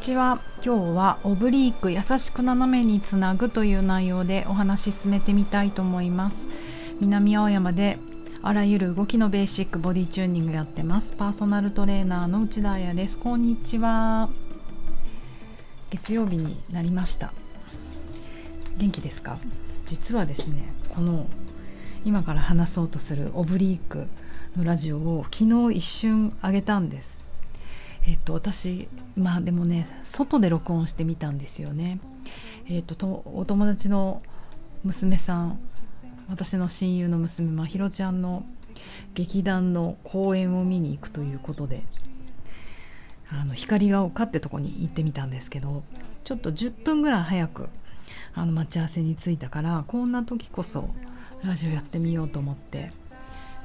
ちは。今日はオブリーク優しく斜めにつなぐという内容でお話し進めてみたいと思います。南青山であらゆる動きのベーシックボディチューニングやってます。パーソナルトレーナーの内田彩です。こんにちは。月曜日になりました。元気ですか？実はですねこの今から話そうとするオブリークのラジオを昨日一瞬上げたんです。えっと私まあでもね外で録音してみたんですよね。えっととお友達の娘さん私の親友の娘まひろちゃんの劇団の公演を見に行くということであの光が丘ってとこに行ってみたんですけどちょっと10分ぐらい早くあの待ち合わせに着いたからこんな時こそラジオやってみようと思って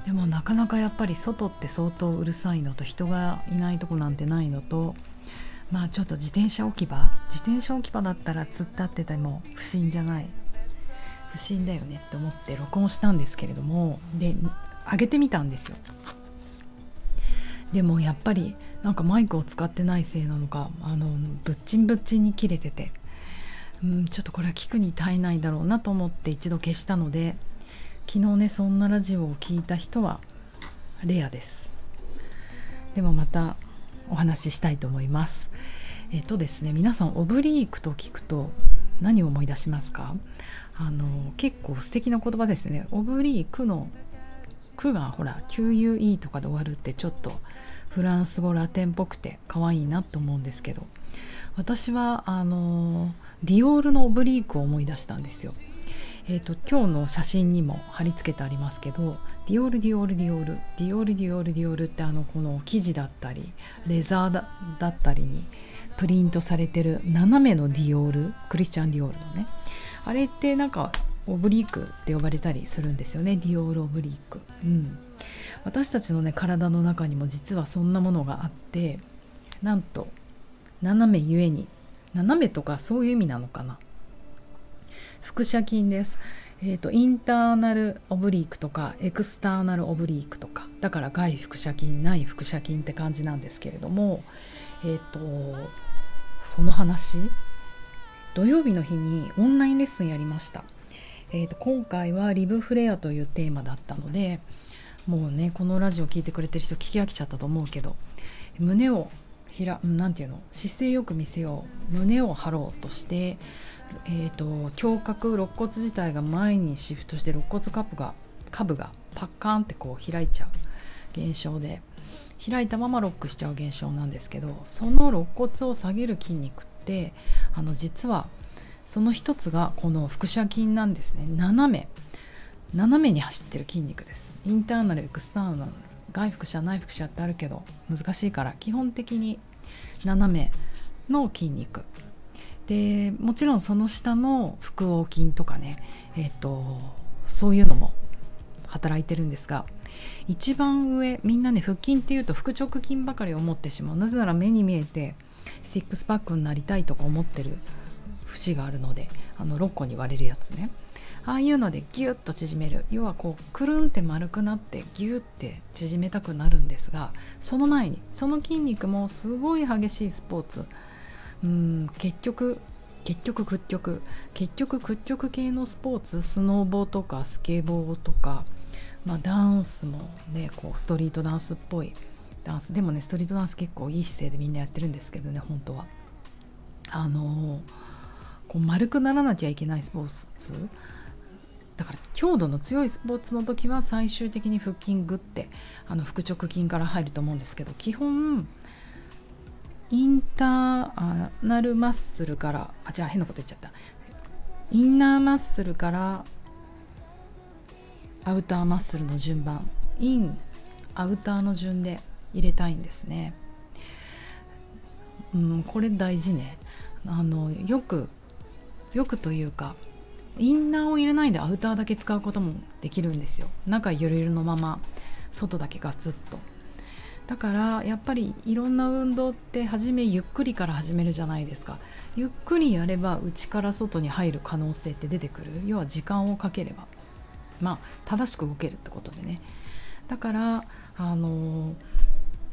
でもなかなかやっぱり外って相当うるさいのと人がいないとこなんてないのとまあちょっと自転車置き場自転車置き場だったら突っ立ってても不審じゃない。不審だよねって思って録音したんですけれどもで上げてみたんですよ。でもやっぱりなんかマイクを使ってないせいなのかあのぶっちんぶっちんに切れててうんちょっとこれは聞くに耐えないだろうなと思って一度消したので昨日ねそんなラジオを聞いた人はレアです。でもまたお話ししたいと思います。えっとですね皆さんオブリークと聞くと何を思い出しますか？あの結構素敵な言葉ですね。オブリークの「ク」がほら QUE とかで終わるってちょっとフランス語ラテンっぽくて可愛いなと思うんですけど。私はあのディオールのオブリークを思い出したんですよ。えーと、今日の写真にも貼り付けてありますけどディオールディオールディオール。ディオールディオールディオールってあのこの生地だったりレザーだだったりにプリントされてる斜めのディオールクリスチャン・ディオールのね。あれってなんかオブリークって呼ばれたりするんですよね。ディオールオブリーク、うん、私たちのね体の中にも実はそんなものがあってなんと斜めゆえに斜めとかそういう意味なのかな。腹斜筋です。えーと、インターナルオブリークとかエクスターナルオブリークとかだから外腹斜筋内腹斜筋って感じなんですけれどもえっ、ー、とその話土曜日の日にオンラインレッスンやりました、えーと、今回はリブフレアというテーマだったのでもうねこのラジオ聴いてくれてる人聞き飽きちゃったと思うけど胸をひらなんていうの？姿勢よく見せよう。胸を張ろうとしてえーと、胸郭肋骨自体が前にシフトして肋骨カプが下部がパッカーンってこう開いちゃう現象で開いたままロックしちゃう現象なんですけどその肋骨を下げる筋肉ってあの実はその一つがこの腹斜筋なんですね斜め斜めに走ってる筋肉です。インターナルエクスターナル外腹斜内腹斜ってあるけど難しいから基本的に斜めの筋肉。でもちろんその下の腹横筋とかね、えーと、そういうのも働いてるんですが一番上みんなね腹筋っていうと腹直筋ばかり思ってしまう。なぜなら目に見えてシックスパックになりたいとか思ってる節があるのであの6個に割れるやつね。ああいうのでギュッと縮める。要はこうくるんって丸くなってギュッて縮めたくなるんですがその前にその筋肉もすごい激しいスポーツうん結局結局屈曲。結局屈曲系のスポーツスノーボーとかスケボーとか、まあ、ダンスもねこうストリートダンスっぽいダンスでもねストリートダンス結構いい姿勢でみんなやってるんですけどね本当は。あのこう丸くならなきゃいけないスポーツ。だから強度の強いスポーツの時は最終的に腹筋グってあの腹直筋から入ると思うんですけど基本インターナルマッスルからあじゃあ変なこと言っちゃった。インナーマッスルからアウターマッスルの順番。インアウターの順で入れたいんですね。うんこれ大事ね。あのよくよくというかインナーを入れないでアウターだけ使うこともできるんですよ。中ゆるゆるのまま外だけガツッと。だからやっぱりいろんな運動って初めゆっくりから始めるじゃないですか。ゆっくりやれば内から外に入る可能性って出てくる。要は時間をかければ。まあ正しく動けるってことでね。だからあの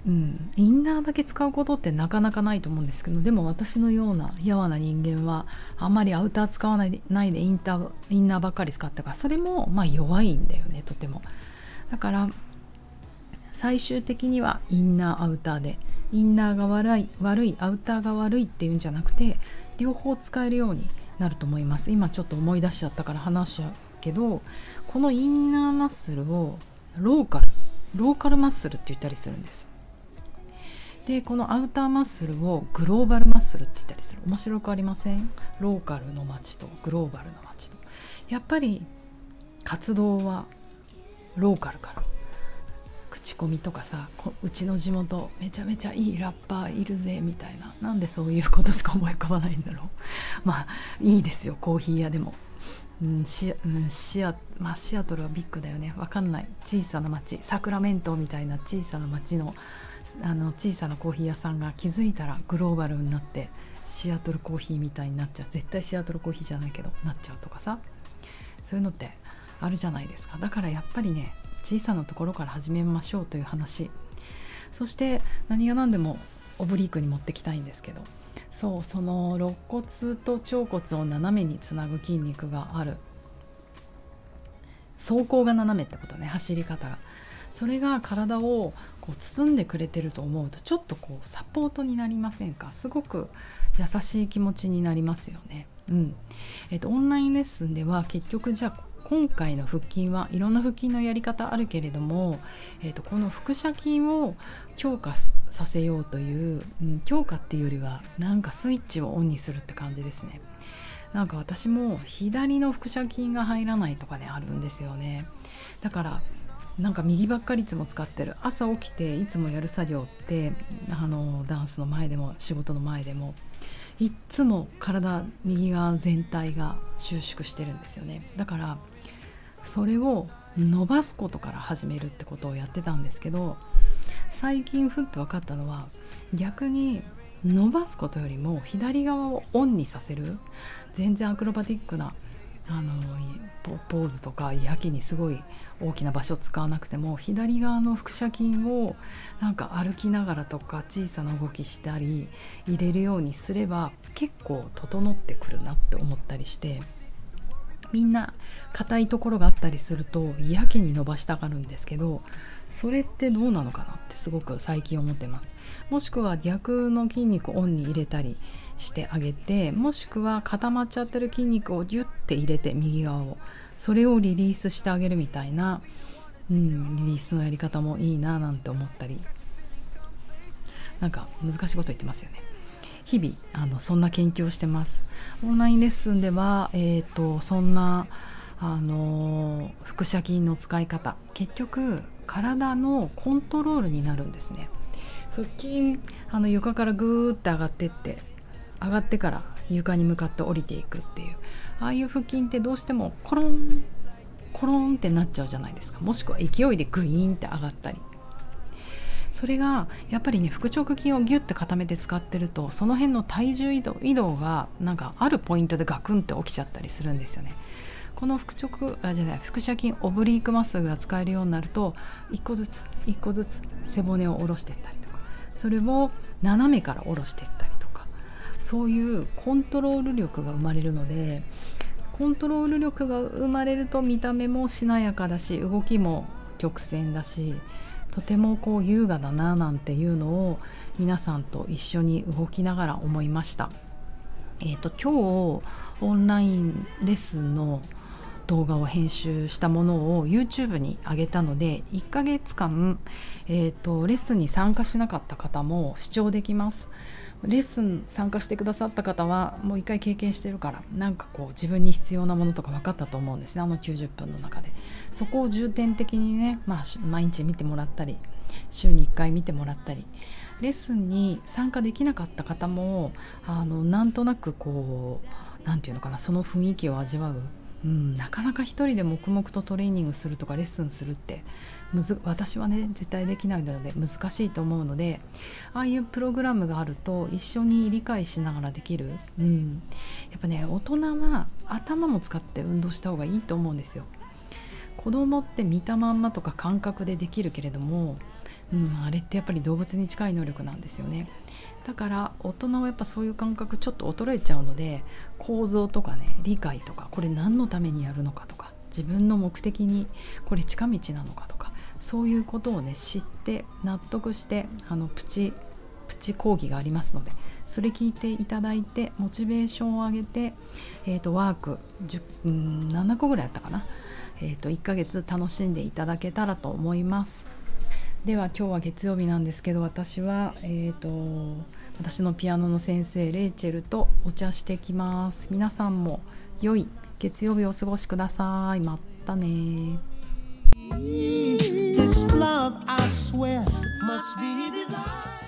うん、インナーだけ使うことってなかなかないと思うんですけどでも私のようなやわな人間はあんまりアウター使わないでないでインターインナーばっかり使ったからそれもまあ弱いんだよねとても。だから最終的にはインナーアウターでインナーが悪い悪いアウターが悪いっていうんじゃなくて両方使えるようになると思います。今ちょっと思い出しちゃったから話しちゃうけどこのインナーマッスルをローカルローカルマッスルって言ったりするんです。でこのアウターマッスルをグローバルマッスルって言ったりする。面白くありません？ローカルの街とグローバルの街と。やっぱり活動はローカルから。コミとかさうちの地元めちゃめちゃいいラッパーいるぜみたいな。なんでそういうことしか思い浮かばないんだろう。まあいいですよコーヒー屋でも。うんシうん、シアまあ、シアトルはビッグだよね。わかんない。小さな町。サクラメントみたいな小さな町のあの小さなコーヒー屋さんが気づいたらグローバルになってシアトルコーヒーみたいになっちゃう。絶対シアトルコーヒーじゃないけどなっちゃうとかさ。そういうのってあるじゃないですか。だからやっぱりね小さなところから始めましょうという話。そして何が何でもオブリークに持ってきたいんですけど。そうその肋骨と腸骨を斜めにつなぐ筋肉がある。走行が斜めってことね走り方が。それが体をこう包んでくれてると思うとちょっとこうサポートになりませんか？すごく優しい気持ちになりますよね。うん。えっと、オンラインレッスンでは結局じゃあ今回の腹筋はいろんな腹筋のやり方あるけれども、えーと、この腹斜筋を強化させようという、うん、強化っていうよりはなんかスイッチをオンにするって感じですね。なんか私も左の腹斜筋が入らないとかねあるんですよね。だからなんか右ばっかりいつも使ってる。朝起きていつもやる作業ってあのダンスの前でも仕事の前でもいっつも体右側全体が収縮してるんですよね。だからそれを伸ばすことから始めるってことをやってたんですけど最近ふっと分かったのは逆に伸ばすことよりも左側をオンにさせる全然アクロバティックなあのポーズとかやけにすごい大きな場所使わなくても左側の腹斜筋をなんか歩きながらとか小さな動きしたり入れるようにすれば結構整ってくるなって思ったりしてみんな硬いところがあったりするとやけに伸ばしたがるんですけどそれってどうなのかなってすごく最近思ってます。もしくは逆の筋肉をオンに入れたりしてあげてもしくは固まっちゃってる筋肉をギュッて入れて右側をそれをリリースしてあげるみたいな、うん、リリースのやり方もいいななんて思ったり。なんか難しいこと言ってますよね。日々あのそんな研究をしてます。オンラインレッスンでは、えーと、そんなあの腹斜筋の使い方結局体のコントロールになるんですね。腹筋あの床からグーって上がってって上がってから床に向かって降りていくっていう。ああいう腹筋ってどうしてもコロンコロンってなっちゃうじゃないですか。もしくは勢いでグイーンって上がったり。それがやっぱりね腹直筋をギュッて固めて使ってるとその辺の体重移動移動がなんかあるポイントでガクンって起きちゃったりするんですよね。この腹直あじゃない腹斜筋オブリークマッスルが使えるようになると1個ずつ1個ずつ背骨を下ろしていったりとかそれを斜めから下ろしていったりとかそういうコントロール力が生まれるのでコントロール力が生まれると見た目もしなやかだし動きも曲線だしとてもこう優雅だななんていうのを皆さんと一緒に動きながら思いました。えーと、今日オンラインレッスンの動画を編集したものを YouTube に上げたので1ヶ月間、えーとレッスンに参加しなかった方も視聴できます。レッスン参加してくださった方はもう一回経験してるからなんかこう自分に必要なものとか分かったと思うんですね。あの90分の中で。そこを重点的にね、まあ、毎日見てもらったり週に1回見てもらったり。レッスンに参加できなかった方もあのなんとなくこう何て言うのかなその雰囲気を味わううん、なかなか一人で黙々とトレーニングするとかレッスンするってむず私はね絶対できないので難しいと思うのでああいうプログラムがあると一緒に理解しながらできる、うん、やっぱね大人は頭も使って運動した方がいいと思うんですよ。子供って見たまんまとか感覚でできるけれどもうん、あれってやっぱり動物に近い能力なんですよね。だから大人はやっぱそういう感覚ちょっと衰えちゃうので構造とかね理解とかこれ何のためにやるのかとか自分の目的にこれ近道なのかとかそういうことをね知って納得してあのプチプチ講義がありますのでそれ聞いていただいてモチベーションを上げて、えーと、ワーク10うん7個ぐらいあったかな、えーと、1ヶ月楽しんでいただけたらと思います。では今日は月曜日なんですけど私は、えーと私のピアノの先生レイチェルとお茶してきます。皆さんも良い月曜日をお過ごしください。またね。This love I swear must be divine.